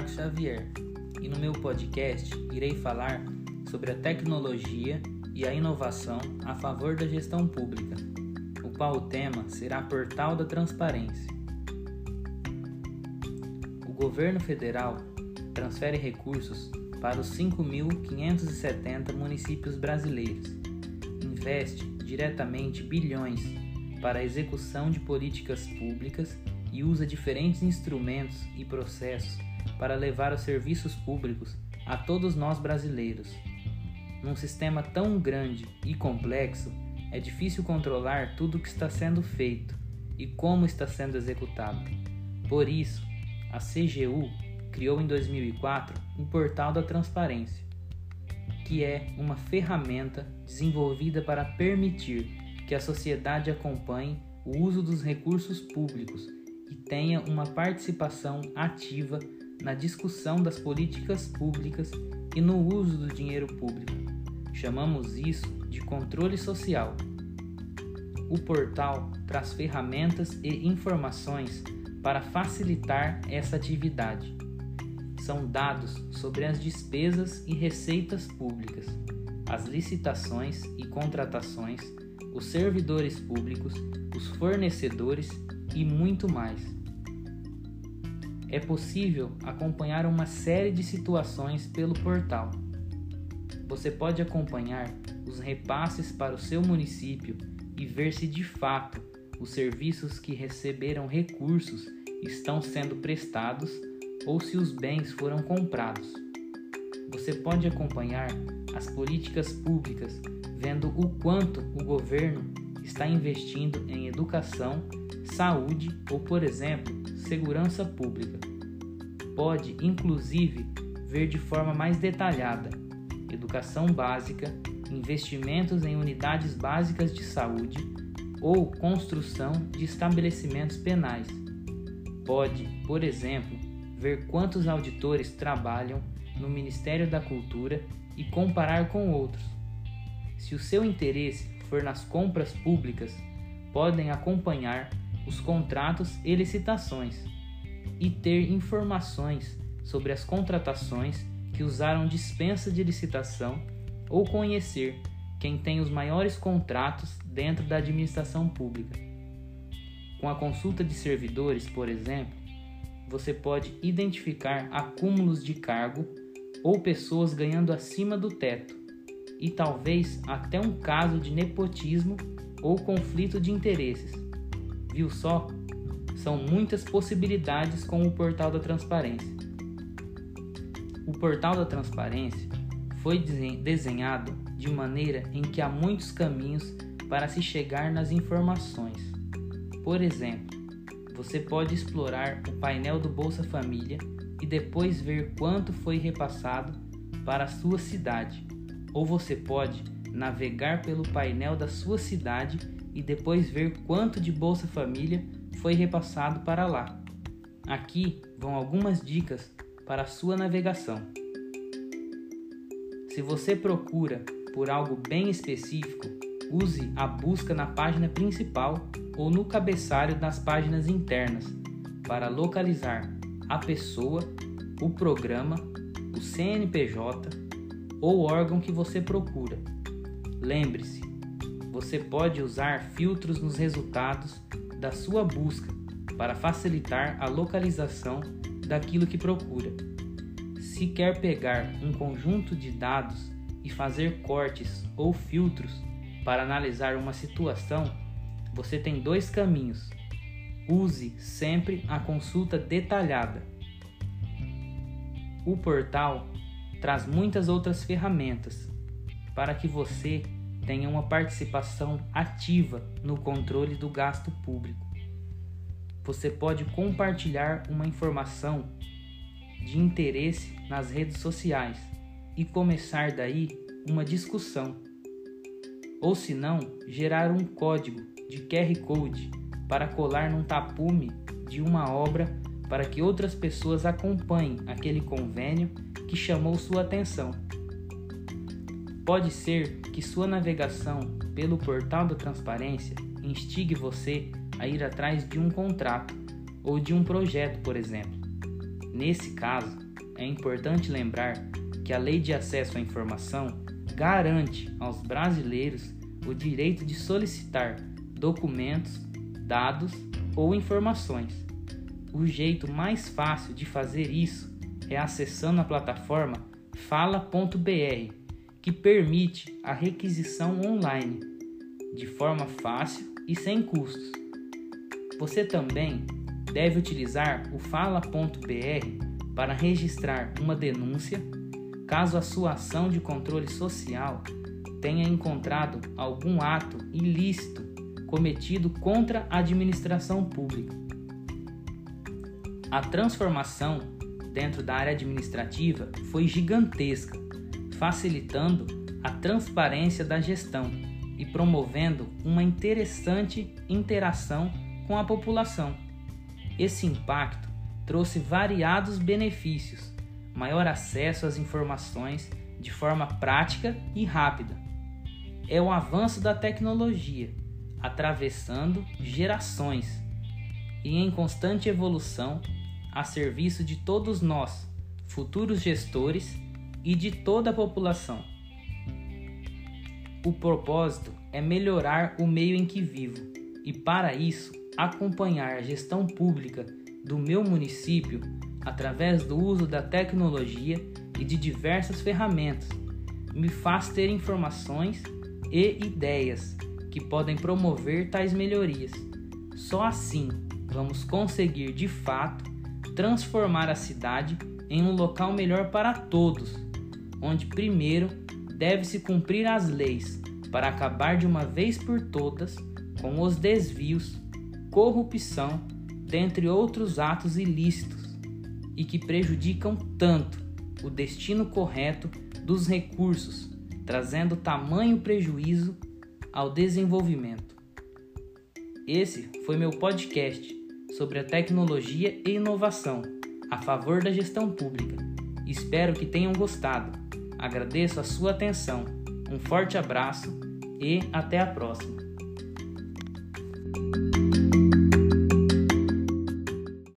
Marcos Xavier. E no meu podcast irei falar sobre a tecnologia e a inovação a favor da gestão pública, o qual o tema será Portal da Transparência. O governo federal transfere recursos para os 5.570 municípios brasileiros, investe diretamente bilhões para a execução de políticas públicas e usa diferentes instrumentos e processos para levar os serviços públicos a todos nós brasileiros. Num sistema tão grande e complexo, é difícil controlar tudo o que está sendo feito e como está sendo executado. Por isso, a CGU criou em 2004 o Portal da Transparência, que é uma ferramenta desenvolvida para permitir que a sociedade acompanhe o uso dos recursos públicos e tenha uma participação ativa na discussão das políticas públicas e no uso do dinheiro público. Chamamos isso de controle social. O portal traz ferramentas e informações para facilitar essa atividade. São dados sobre as despesas e receitas públicas, as licitações e contratações, os servidores públicos, os fornecedores e muito mais. É possível acompanhar uma série de situações pelo portal. Você pode acompanhar os repasses para o seu município e ver se de fato os serviços que receberam recursos estão sendo prestados ou se os bens foram comprados. Você pode acompanhar as políticas públicas vendo o quanto o governo está investindo em educação saúde ou, por exemplo, segurança pública. Pode, inclusive, ver de forma mais detalhada educação básica, investimentos em unidades básicas de saúde ou construção de estabelecimentos penais. Pode, por exemplo, ver quantos auditores trabalham no Ministério da Cultura e comparar com outros. Se o seu interesse for nas compras públicas, podem acompanhar os contratos e licitações e ter informações sobre as contratações que usaram dispensa de licitação ou conhecer quem tem os maiores contratos dentro da administração pública. Com a consulta de servidores, por exemplo, você pode identificar acúmulos de cargo ou pessoas ganhando acima do teto, e talvez até um caso de nepotismo ou conflito de interesses. Viu só? São muitas possibilidades com o Portal da Transparência. O Portal da Transparência foi desenhado de maneira em que há muitos caminhos para se chegar nas informações. Por exemplo, você pode explorar o painel do Bolsa Família e depois ver quanto foi repassado para a sua cidade. Ou você pode navegar pelo painel da sua cidade e depois ver quanto de Bolsa Família foi repassado para lá. Aqui vão algumas dicas para a sua navegação. Se você procura por algo bem específico, use a busca na página principal ou no cabeçalho das páginas internas para localizar a pessoa, o programa, o CNPJ ou órgão que você procura. Lembre-se, você pode usar filtros nos resultados da sua busca para facilitar a localização daquilo que procura. Se quer pegar um conjunto de dados e fazer cortes ou filtros para analisar uma situação, você tem dois caminhos. Use sempre a consulta detalhada. O portal traz muitas outras ferramentas para que você tenha uma participação ativa no controle do gasto público. Você pode compartilhar uma informação de interesse nas redes sociais e começar daí uma discussão. Ou se não, gerar um código de QR Code para colar num tapume de uma obra para que outras pessoas acompanhem aquele convênio que chamou sua atenção. Pode ser que sua navegação pelo portal da transparência instigue você a ir atrás de um contrato ou de um projeto, por exemplo. Nesse caso, é importante lembrar que a Lei de Acesso à Informação garante aos brasileiros o direito de solicitar documentos, dados ou informações. O jeito mais fácil de fazer isso é acessando a plataforma fala.br, que permite a requisição online de forma fácil e sem custos. Você também deve utilizar o fala.br para registrar uma denúncia caso a sua ação de controle social tenha encontrado algum ato ilícito cometido contra a administração pública. A transformação dentro da área administrativa foi gigantesca, facilitando a transparência da gestão e promovendo uma interessante interação com a população. Esse impacto trouxe variados benefícios, maior acesso às informações de forma prática e rápida. É o avanço da tecnologia, atravessando gerações e em constante evolução a serviço de todos nós, futuros gestores e de toda a população. O propósito é melhorar o meio em que vivo e, para isso, acompanhar a gestão pública do meu município através do uso da tecnologia e de diversas ferramentas me faz ter informações e ideias que podem promover tais melhorias. Só assim vamos conseguir de fato transformar a cidade em um local melhor para todos, onde primeiro deve-se cumprir as leis para acabar de uma vez por todas com os desvios, corrupção, dentre outros atos ilícitos e que prejudicam tanto o destino correto dos recursos, trazendo tamanho prejuízo ao desenvolvimento. Esse foi meu podcast sobre a tecnologia e inovação a favor da gestão pública. Espero que tenham gostado. Agradeço a sua atenção. Um forte abraço e até a próxima.